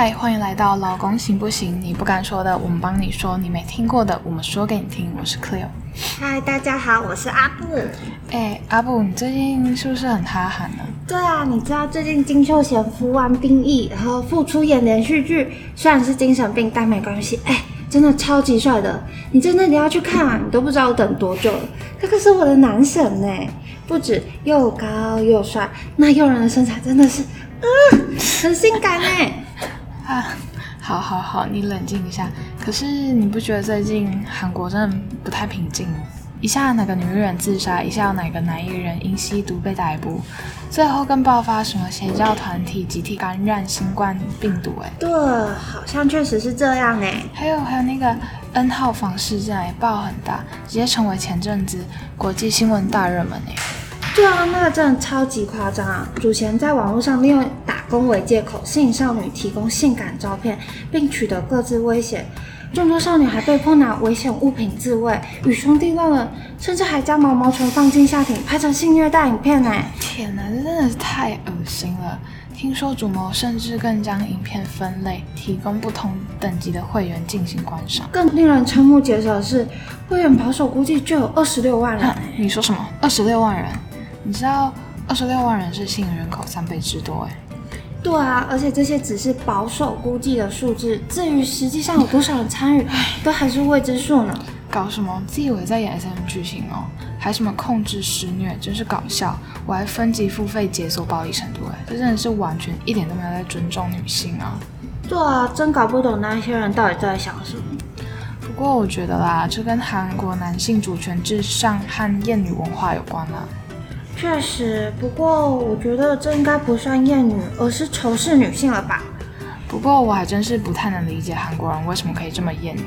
嗨，欢迎来到老公行不行？你不敢说的，我们帮你说；你没听过的，我们说给你听。我是 Cleo。嗨，大家好，我是阿布。哎，阿布，你最近是不是很哈韩呢？对啊，你知道最近金秀贤服完兵役，然后复出演连续剧，虽然是精神病，但没关系。哎，真的超级帅的，你真的你要去看啊！你都不知道等多久了。这个是我的男神呢，不止又高又帅，那诱人的身材真的是，嗯，很性感呢。啊，好好好，你冷静一下。可是你不觉得最近韩国真的不太平静吗？一下哪个女人自杀，一下哪个男艺人因吸毒被逮捕，最后更爆发什么邪教团体集体感染新冠病毒？哎，对，好像确实是这样哎。还有还有那个 N 号房事件也爆很大，直接成为前阵子国际新闻大热门哎。对啊，那个真的超级夸张啊！主嫌在网络上利用打工为借口，吸引少女提供性感照片，并取得各自威胁。众多少女还被迫拿危险物品自卫，与兄弟乱伦，甚至还将毛毛虫放进下体拍成性虐待影片呢！天哪，这真的是太恶心了！听说主谋甚至更将影片分类，提供不同等级的会员进行观赏。更令人瞠目结舌的是，会员保守估计就有二十六万人。你说什么？二十六万人？你知道二十六万人是吸引人口三倍之多哎。对啊，而且这些只是保守估计的数字，至于实际上有多少人参与，都还是未知数呢。搞什么？自以为在演 SM 剧情哦？还什么控制施虐，真是搞笑！我还分级付费解锁暴力程度哎，这真的是完全一点都没有在尊重女性啊！对啊，真搞不懂那些人到底在想什么。不过我觉得啦，这跟韩国男性主权至上和厌女文化有关啦。确实，不过我觉得这应该不算厌女，而是仇视女性了吧？不过我还真是不太能理解韩国人为什么可以这么厌女。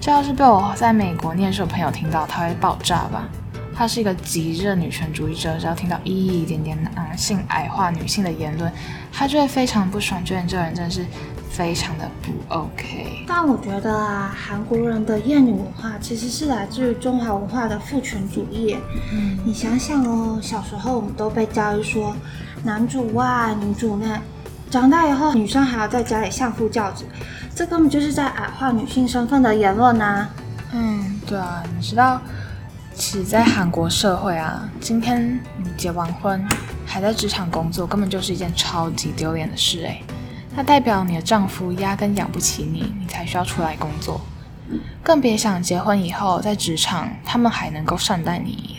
这要是被我在美国念书的朋友听到，他会爆炸吧？他是一个极热女权主义者，只要听到一点点男性矮化女性的言论，他就会非常不爽，觉得这个人真的是。非常的不 OK，但我觉得啊，韩国人的厌女文化其实是来自于中华文化的父权主义。嗯，你想想哦，小时候我们都被教育说男主外女主内，长大以后女生还要在家里相夫教子，这根本就是在矮化女性身份的言论呐。嗯，对啊，你知道，其实在韩国社会啊，今天你结完婚还在职场工作，根本就是一件超级丢脸的事哎。它代表你的丈夫压根养不起你，你才需要出来工作，更别想结婚以后在职场他们还能够善待你。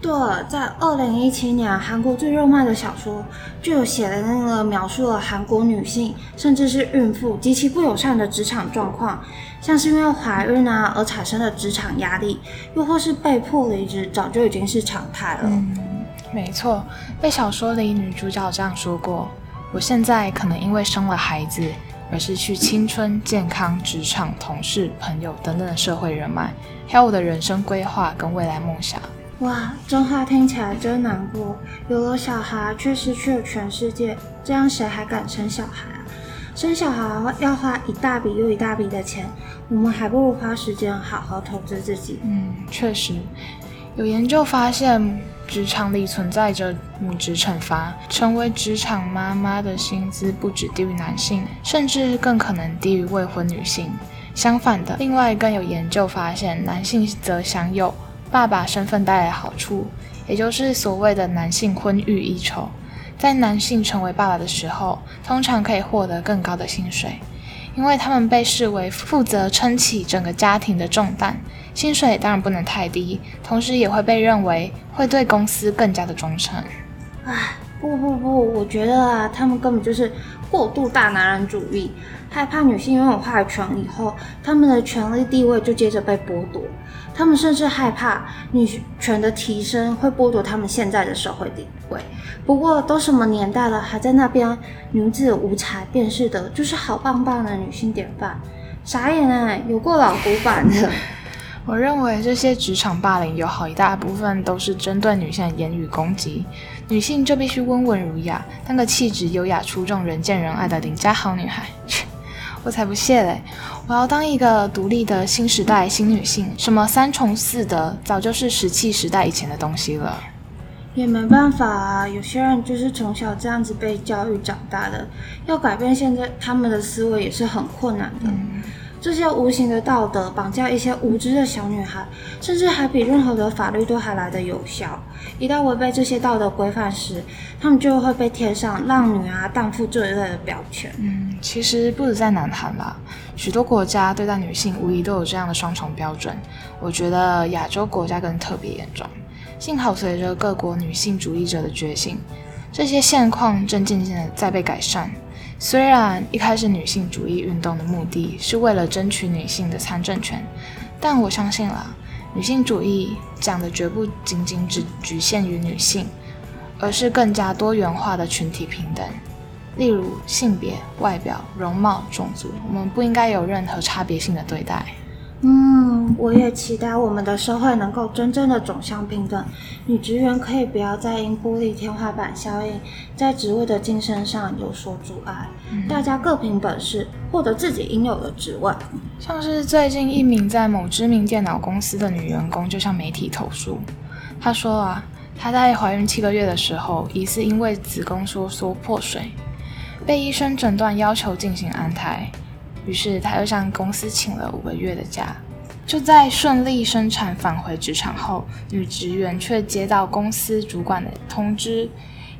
对，在二零一七年，韩国最热卖的小说就有写的那个描述了韩国女性甚至是孕妇极其不友善的职场状况，像是因为怀孕啊而产生的职场压力，又或是被迫离职，早就已经是常态了。嗯，没错，被小说里女主角这样说过。我现在可能因为生了孩子而失去青春、健康、职场、同事、朋友等等的社会人脉，还有我的人生规划跟未来梦想。哇，这话听起来真难过。有了小孩却失去了全世界，这样谁还敢生小孩啊？生小孩要花一大笔又一大笔的钱，我们还不如花时间好好投资自己。嗯，确实，有研究发现。职场里存在着母职惩罚，成为职场妈妈的薪资不止低于男性，甚至更可能低于未婚女性。相反的，另外更有研究发现，男性则享有爸爸身份带来的好处，也就是所谓的男性婚育一筹。在男性成为爸爸的时候，通常可以获得更高的薪水，因为他们被视为负责撑起整个家庭的重担。薪水当然不能太低，同时也会被认为会对公司更加的忠诚。唉，不不不，我觉得啊，他们根本就是过度大男人主义，害怕女性拥有话语权以后，他们的权力地位就接着被剥夺。他们甚至害怕女权的提升会剥夺他们现在的社会地位。不过都什么年代了，还在那边女子无才便是德，就是好棒棒的女性典范。傻眼哎，有过老古板的。我认为这些职场霸凌有好一大部分都是针对女性的言语攻击，女性就必须温文儒雅，当个气质优雅、出众、人见人爱的邻家好女孩。切，我才不屑嘞！我要当一个独立的新时代新女性，什么三从四德早就是石器时代以前的东西了。也没办法啊，有些人就是从小这样子被教育长大的，要改变现在他们的思维也是很困难的。这些无形的道德绑架一些无知的小女孩，甚至还比任何的法律都还来得有效。一旦违背这些道德规范时，他们就会被贴上浪女啊、荡妇这一类的标签。嗯，其实不止在南韩啦，许多国家对待女性无疑都有这样的双重标准。我觉得亚洲国家更特别严重。幸好随着各国女性主义者的觉醒，这些现况正渐渐的在被改善。虽然一开始女性主义运动的目的是为了争取女性的参政权，但我相信了，女性主义讲的绝不仅仅只局限于女性，而是更加多元化的群体平等。例如性别、外表、容貌、种族，我们不应该有任何差别性的对待。嗯，我也期待我们的社会能够真正的走向平等，女职员可以不要再因玻璃天花板效应，在职位的晋升上有所阻碍，大家各凭本事，获得自己应有的职位。像是最近一名在某知名电脑公司的女员工就向媒体投诉，她说啊，她在怀孕七个月的时候，疑似因为子宫收缩破水，被医生诊断要求进行安胎。于是，他又向公司请了五个月的假。就在顺利生产返回职场后，女职员却接到公司主管的通知，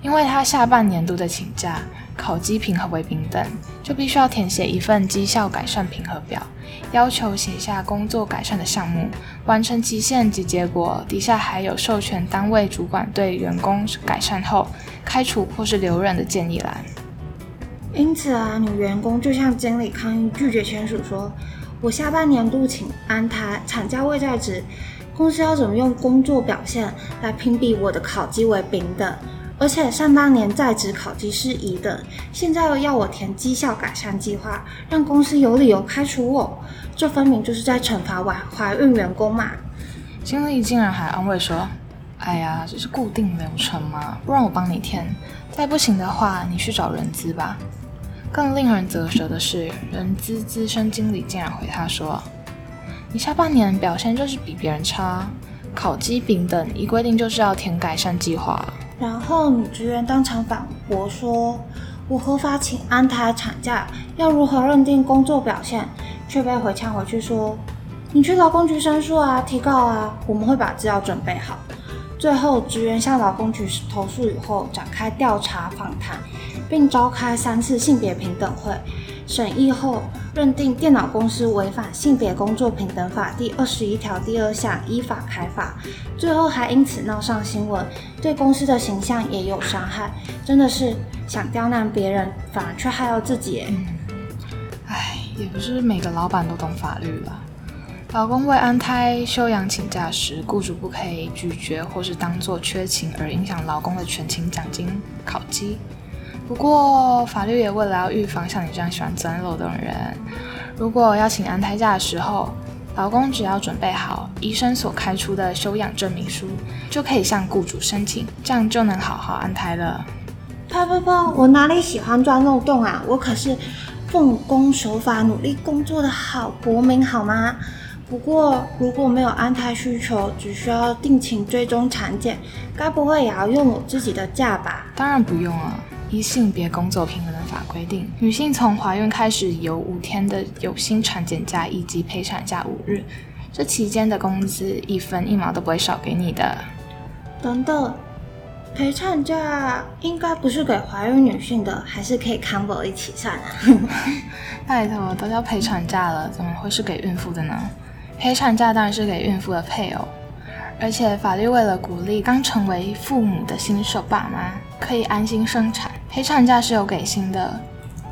因为她下半年度的请假考绩评核为平等，就必须要填写一份绩效改善评核表，要求写下工作改善的项目，完成期限及结果。底下还有授权单位主管对员工改善后开除或是留任的建议栏。因此啊，女员工就向经理抗议，拒绝签署，说：“我下半年度请安胎，产假未在职，公司要怎么用工作表现来评比我的考绩为丙等？而且上半年在职考绩是乙等，现在又要我填绩效改善计划，让公司有理由开除我，这分明就是在惩罚怀怀孕员工嘛！”经理竟然还安慰说：“哎呀，这是固定流程嘛，不然我帮你填，再不行的话，你去找人资吧。”更令人啧舌的是，人资资深经理竟然回他说：“你下半年表现就是比别人差，考绩丙等，一规定就是要填改善计划。”然后女职员当场反驳说：“我合法请安胎产假，要如何认定工作表现？”却被回呛回去说：“你去劳工局申诉啊，提告啊，我们会把资料准备好。”最后，职员向劳工局投诉以后，展开调查访谈。并召开三次性别平等会，审议后认定电脑公司违反性别工作平等法第二十一条第二项，依法开罚。最后还因此闹上新闻，对公司的形象也有伤害。真的是想刁难别人，反而却害了自己。唉，也不是每个老板都懂法律了。老公为安胎休养请假时，雇主不可以拒绝或是当做缺勤而影响老公的全勤奖金考绩。不过，法律也为了要预防像你这样喜欢钻漏洞的人，如果要请安胎假的时候，老公只要准备好医生所开出的休养证明书，就可以向雇主申请，这样就能好好安胎了。啪啪啪！我哪里喜欢钻漏洞啊？我可是奉公守法、努力工作的好国民，好吗？不过，如果没有安胎需求，只需要定期追踪产检，该不会也要用我自己的假吧？当然不用啊。依性别工作平等法规定，女性从怀孕开始有五天的有薪产检假以及陪产假五日，这期间的工资一分一毛都不会少给你的。等等，陪产假应该不是给怀孕女性的，还是可以 combo 一起算啊？拜托，都叫陪产假了，怎么会是给孕妇的呢？陪产假当然是给孕妇的配偶。而且法律为了鼓励刚成为父母的新手爸妈可以安心生产，陪产假是有给薪的，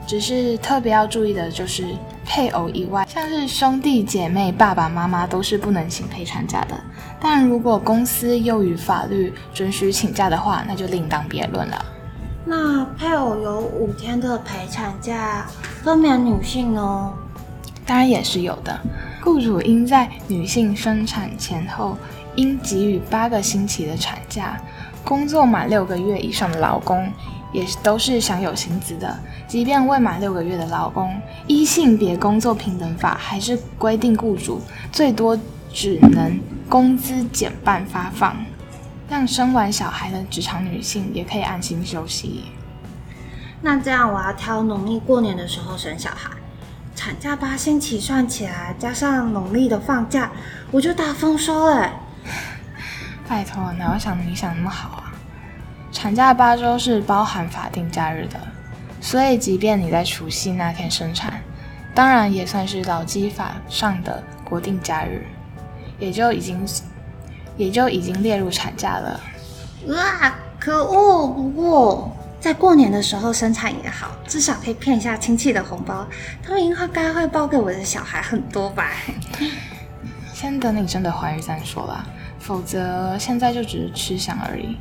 只是特别要注意的就是配偶以外，像是兄弟姐妹、爸爸妈妈都是不能请陪产假的。但如果公司又与法律准许请假的话，那就另当别论了。那配偶有五天的陪产假分娩女性呢？当然也是有的，雇主应在女性生产前后。应给予八个星期的产假，工作满六个月以上的劳工也都是享有薪资的。即便未满六个月的劳工，依性别工作平等法还是规定，雇主最多只能工资减半发放。让生完小孩的职场女性也可以安心休息。那这样我要挑农历过年的时候生小孩，产假八星期算起来，加上农历的放假，我就大丰收了。拜托，哪有想你想那么好啊？产假八周是包含法定假日的，所以即便你在除夕那天生产，当然也算是劳基法上的国定假日，也就已经也就已经列入产假了。哇，可恶！不过在过年的时候生产也好，至少可以骗一下亲戚的红包，他们应该会包给我的小孩很多吧？先等你真的怀孕再说啦。否则，现在就只是吃香而已。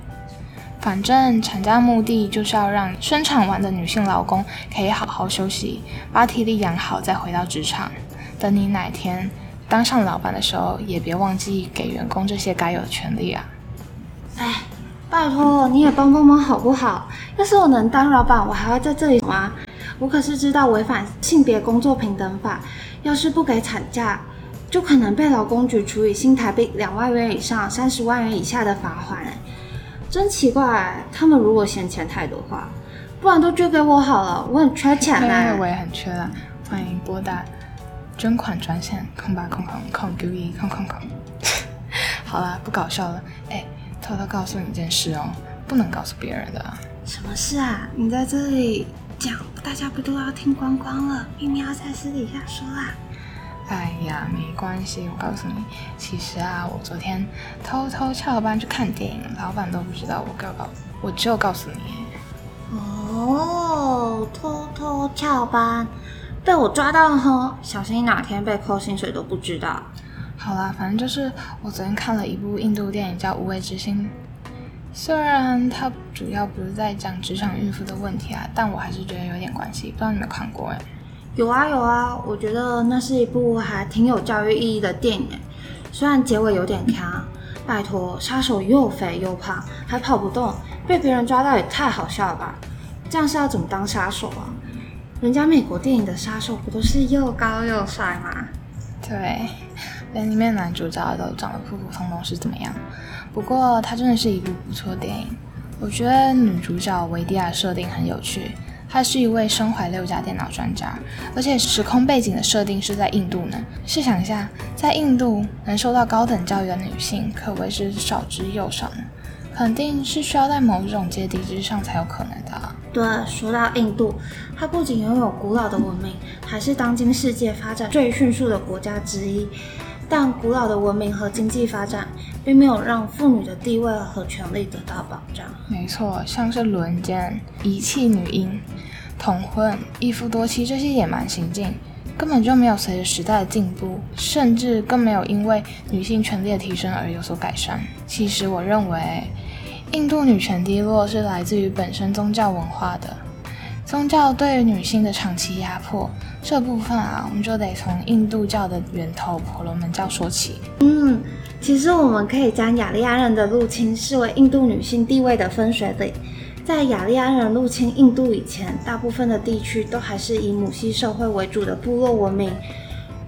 反正产假目的就是要让生产完的女性劳工可以好好休息，把体力养好，再回到职场。等你哪天当上老板的时候，也别忘记给员工这些该有的权利啊！哎，拜托你也帮帮忙好不好？要是我能当老板，我还会在这里吗？我可是知道违反性别工作平等法，要是不给产假。就可能被劳工局处以新台币两万元以上三十万元以下的罚款，真奇怪。他们如果嫌钱太多话，不然都捐给我好了，我很缺钱呢。我也很缺啊，欢迎拨打捐款专线空八空空空九一空空空。好啦，不搞笑了。哎，偷偷告诉你一件事哦，不能告诉别人的。什么事啊？你在这里讲，大家不都要听光光了？秘密要在私底下说啦。哎呀，没关系，我告诉你，其实啊，我昨天偷偷翘班去看电影，老板都不知道，我告告，我就告诉你。哦，偷偷翘班，被我抓到了，小心哪天被扣薪水都不知道。好啦，反正就是我昨天看了一部印度电影，叫《无畏之心》，虽然它主要不是在讲职场孕妇的问题啊，但我还是觉得有点关系，不知道你有没有看过哎。有啊有啊，我觉得那是一部还挺有教育意义的电影虽然结尾有点强，拜托，杀手又肥又胖，还跑不动，被别人抓到也太好笑了吧？这样是要怎么当杀手啊？人家美国电影的杀手不都是又高又帅吗？对，连里面男主角都长得普普通通是怎么样？不过它真的是一部不错电影，我觉得女主角维蒂亚设定很有趣。他是一位身怀六甲电脑专家，而且时空背景的设定是在印度呢。试想一下，在印度能受到高等教育的女性可谓是少之又少呢，肯定是需要在某种阶梯之上才有可能的。对，说到印度，它不仅拥有古老的文明，还是当今世界发展最迅速的国家之一。但古老的文明和经济发展，并没有让妇女的地位和权利得到保障。没错，像是轮奸、遗弃女婴、童婚、一夫多妻这些野蛮行径，根本就没有随着时代的进步，甚至更没有因为女性权利的提升而有所改善。其实，我认为，印度女权低落是来自于本身宗教文化的。宗教对女性的长期压迫，这部分啊，我们就得从印度教的源头婆罗门教说起。嗯，其实我们可以将雅利安人的入侵视为印度女性地位的分水岭。在雅利安人入侵印度以前，大部分的地区都还是以母系社会为主的部落文明，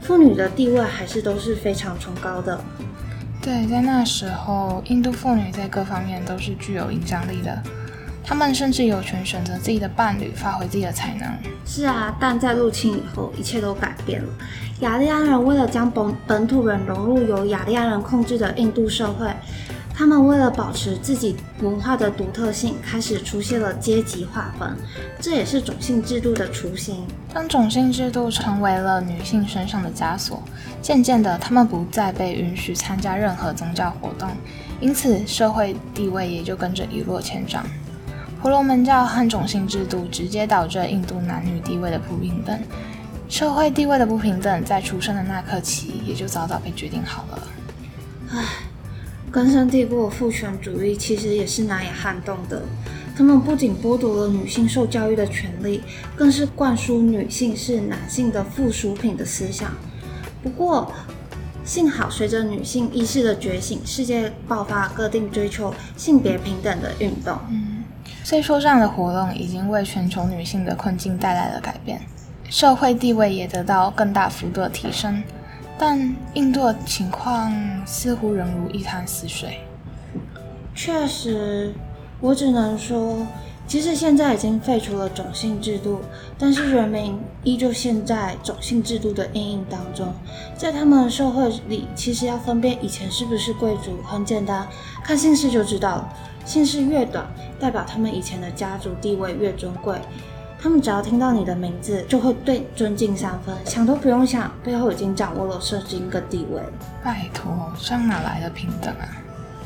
妇女的地位还是都是非常崇高的。对，在那时候，印度妇女在各方面都是具有影响力的。他们甚至有权选择自己的伴侣，发挥自己的才能。是啊，但在入侵以后，一切都改变了。雅利安人为了将本本土人融入由雅利安人控制的印度社会，他们为了保持自己文化的独特性，开始出现了阶级划分，这也是种姓制度的雏形。当种姓制度成为了女性身上的枷锁，渐渐的，她们不再被允许参加任何宗教活动，因此社会地位也就跟着一落千丈。婆罗门教和种姓制度直接导致印度男女地位的不平等，社会地位的不平等在出生的那刻起也就早早被决定好了。唉，根深蒂固的父权主义其实也是难以撼动的。他们不仅剥夺了女性受教育的权利，更是灌输女性是男性的附属品的思想。不过，幸好随着女性意识的觉醒，世界爆发各地追求性别平等的运动。虽说这样的活动已经为全球女性的困境带来了改变，社会地位也得到更大幅度的提升，但印度的情况似乎仍如一潭死水。确实，我只能说，即使现在已经废除了种姓制度，但是人民依旧陷在种姓制度的阴影当中。在他们社会里，其实要分辨以前是不是贵族，很简单，看姓氏就知道了。姓氏越短，代表他们以前的家族地位越尊贵。他们只要听到你的名字，就会对尊敬三分，想都不用想，背后已经掌握了社经个地位。拜托，这样哪来的平等啊？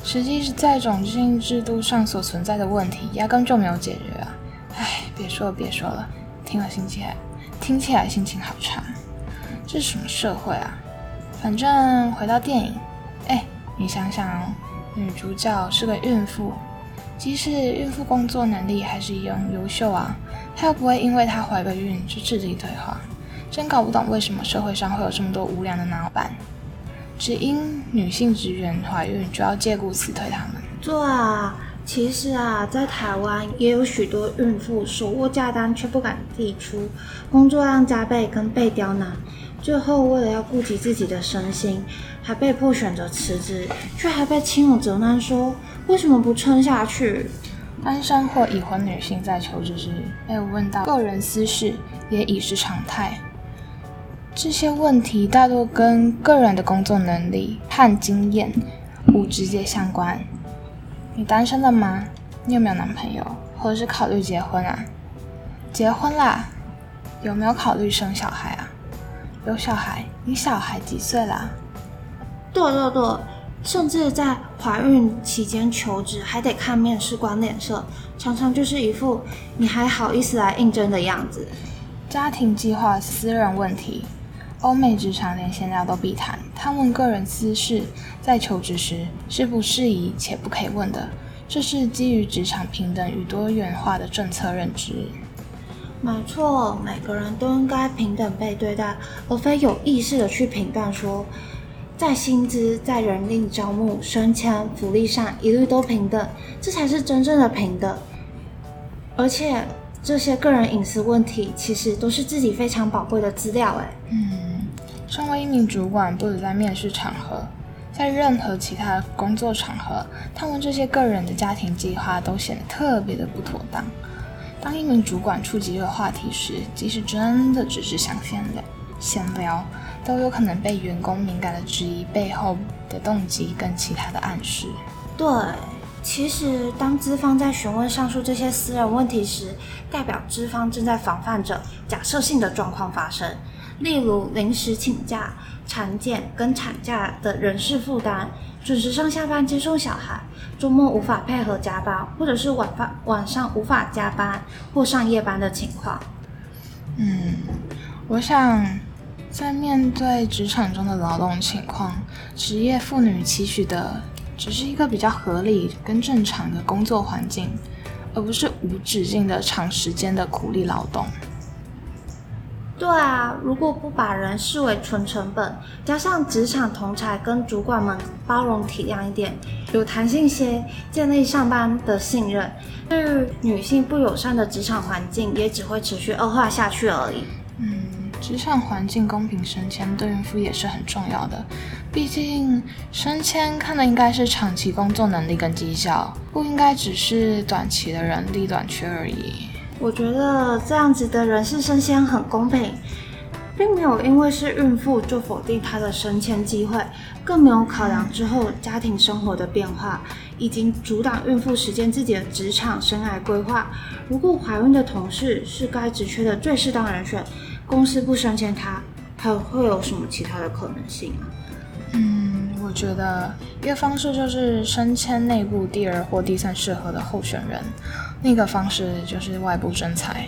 实际是在种姓制度上所存在的问题，压根就没有解决啊！唉，别说了，别说了，听了心情，听起来心情好差。这是什么社会啊？反正回到电影，哎，你想想哦，女主角是个孕妇。即使孕妇工作能力还是一样优秀啊，她又不会因为她怀个孕就智力退化。真搞不懂为什么社会上会有这么多无良的老板，只因女性职员怀孕就要借故辞退他们。对啊，其实啊，在台湾也有许多孕妇手握假单却不敢递出，工作量加倍跟被刁难，最后为了要顾及自己的身心，还被迫选择辞职，却还被亲友责难说。为什么不撑下去？单身或已婚女性在求职时被问到个人私事，也已是常态。这些问题大多跟个人的工作能力和经验无直接相关。你单身了吗？你有没有男朋友？或者是考虑结婚啊？结婚啦？有没有考虑生小孩啊？有小孩？你小孩几岁啦？对对对。甚至在怀孕期间求职，还得看面试官脸色，常常就是一副你还好意思来应征的样子。家庭计划、私人问题，欧美职场连闲聊都必谈。他问个人私事，在求职时是不适宜且不可以问的。这是基于职场平等与多元化的政策认知。没错，每个人都应该平等被对待，而非有意识的去评断说。在薪资、在人力招募、升迁、福利上一律都平等，这才是真正的平等。而且这些个人隐私问题，其实都是自己非常宝贵的资料。哎，嗯，身为一名主管，不止在面试场合，在任何其他工作场合，他们这些个人的家庭计划都显得特别的不妥当。当一名主管触及这个话题时，即使真的只是想闲聊，闲聊。都有可能被员工敏感的质疑背后的动机跟其他的暗示。对，其实当资方在询问上述这些私人问题时，代表资方正在防范着假设性的状况发生，例如临时请假、产检跟产假的人事负担、准时上下班接送小孩、周末无法配合加班，或者是晚饭晚上无法加班或上夜班的情况。嗯，我想。在面对职场中的劳动情况，职业妇女期许的只是一个比较合理跟正常的工作环境，而不是无止境的长时间的苦力劳动。对啊，如果不把人视为纯成本，加上职场同才跟主管们包容体谅一点，有弹性些，建立上班的信任，对女性不友善的职场环境也只会持续恶化下去而已。职场环境公平升迁对孕妇也是很重要的，毕竟升迁看的应该是长期工作能力跟绩效，不应该只是短期的人力短缺而已。我觉得这样子的人事升迁很公平，并没有因为是孕妇就否定她的升迁机会，更没有考量之后家庭生活的变化，以及阻挡孕妇实现自己的职场生涯规划。如果怀孕的同事是该职缺的最适当人选。公司不升迁他，还会有什么其他的可能性啊？嗯，我觉得一个方式就是升迁内部第二或第三适合的候选人，另一个方式就是外部征才。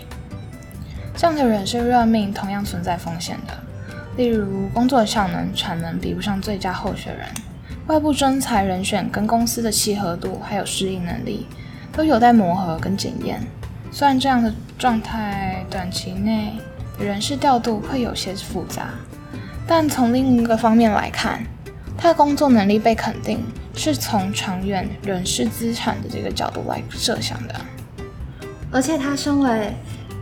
这样的人事任命同样存在风险的，例如工作效能、产能比不上最佳候选人，外部征才人选跟公司的契合度还有适应能力都有待磨合跟检验。虽然这样的状态短期内。人事调度会有些复杂，但从另一个方面来看，他的工作能力被肯定，是从长远人事资产的这个角度来设想的。而且，他身为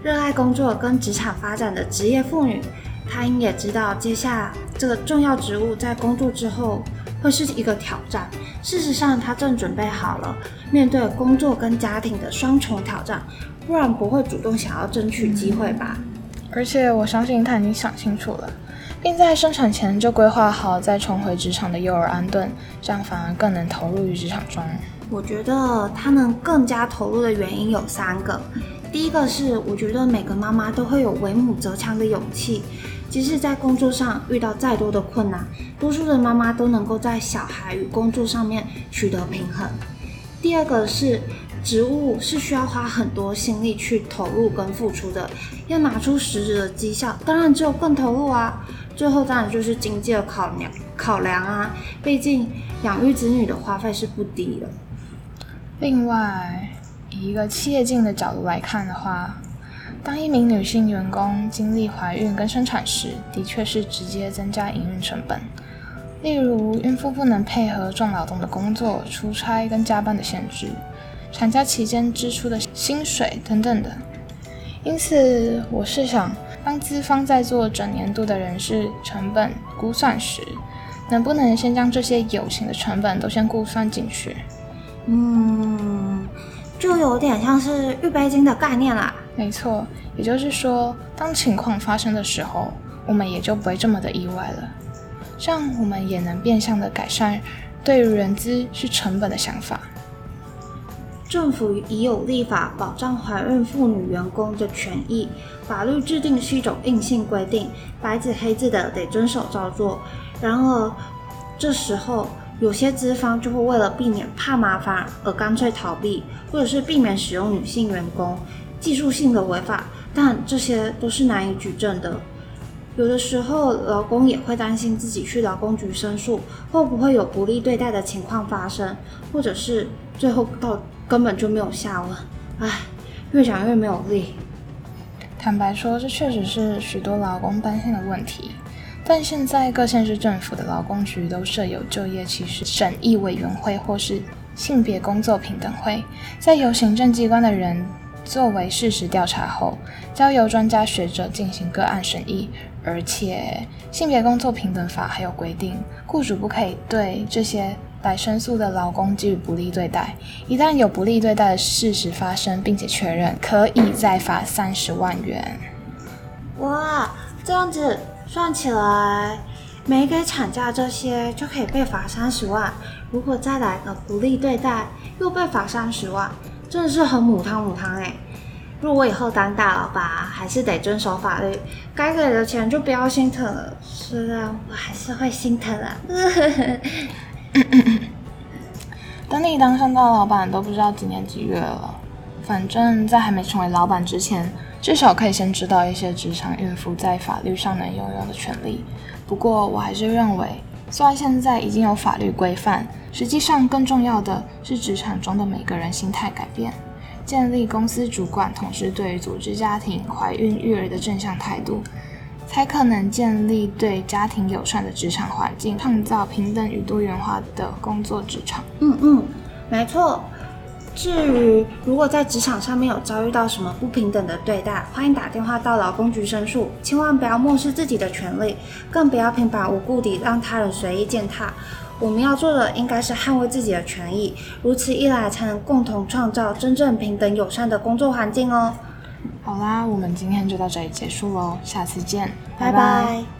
热爱工作跟职场发展的职业妇女，她应也知道接下这个重要职务，在工作之后会是一个挑战。事实上，他正准备好了面对工作跟家庭的双重挑战，不然不会主动想要争取机会吧。而且我相信他已经想清楚了，并在生产前就规划好再重回职场的幼儿安顿，这样反而更能投入于职场中。我觉得他能更加投入的原因有三个。第一个是，我觉得每个妈妈都会有为母则强的勇气，即使在工作上遇到再多的困难，多数的妈妈都能够在小孩与工作上面取得平衡。第二个是，职务是需要花很多心力去投入跟付出的，要拿出实质的绩效，当然只有更投入啊。最后当然就是经济的考量考量啊，毕竟养育子女的花费是不低的。另外。以一个企业经营的角度来看的话，当一名女性员工经历怀孕跟生产时，的确是直接增加营运成本。例如，孕妇不能配合重劳动的工作、出差跟加班的限制，产假期间支出的薪水等等的。因此，我是想，当资方在做整年度的人事成本估算时，能不能先将这些有形的成本都先估算进去？嗯。就有点像是预备金的概念啦。没错，也就是说，当情况发生的时候，我们也就不会这么的意外了。这样，我们也能变相的改善对于人资是成本的想法。政府已有立法保障怀孕妇女员工的权益，法律制定是一种硬性规定，白纸黑字的得遵守照做。然而，这时候。有些资方就会为了避免怕麻烦而干脆逃避，或者是避免使用女性员工，技术性的违法，但这些都是难以举证的。有的时候，劳工也会担心自己去劳工局申诉，会不会有不利对待的情况发生，或者是最后到根本就没有下文。唉，越想越没有力。坦白说，这确实是许多劳工担心的问题。但现在各县市政府的劳工局都设有就业歧视审议委员会或是性别工作平等会，在由行政机关的人作为事实调查后，交由专家学者进行个案审议。而且性别工作平等法还有规定，雇主不可以对这些来申诉的劳工给予不利对待。一旦有不利对待的事实发生，并且确认，可以再罚三十万元。哇，这样子。算起来，没给产假这些就可以被罚三十万。如果再来个不利对待，又被罚三十万，真的是很母汤母汤哎！如果我以后当大老板，还是得遵守法律，该给的钱就不要心疼了。虽然我还是会心疼啊。等你当上大老板都不知道几年几月了。反正，在还没成为老板之前，至少可以先知道一些职场孕妇在法律上能拥有的权利。不过，我还是认为，虽然现在已经有法律规范，实际上更重要的是职场中的每个人心态改变，建立公司主管同事对于组织家庭、怀孕、育儿的正向态度，才可能建立对家庭友善的职场环境，创造平等与多元化的工作职场。嗯嗯，没错。至于如果在职场上面有遭遇到什么不平等的对待，欢迎打电话到劳工局申诉，千万不要漠视自己的权利，更不要平白无故地让他人随意践踏。我们要做的应该是捍卫自己的权益，如此一来才能共同创造真正平等友善的工作环境哦。好啦，我们今天就到这里结束喽，下次见，拜拜。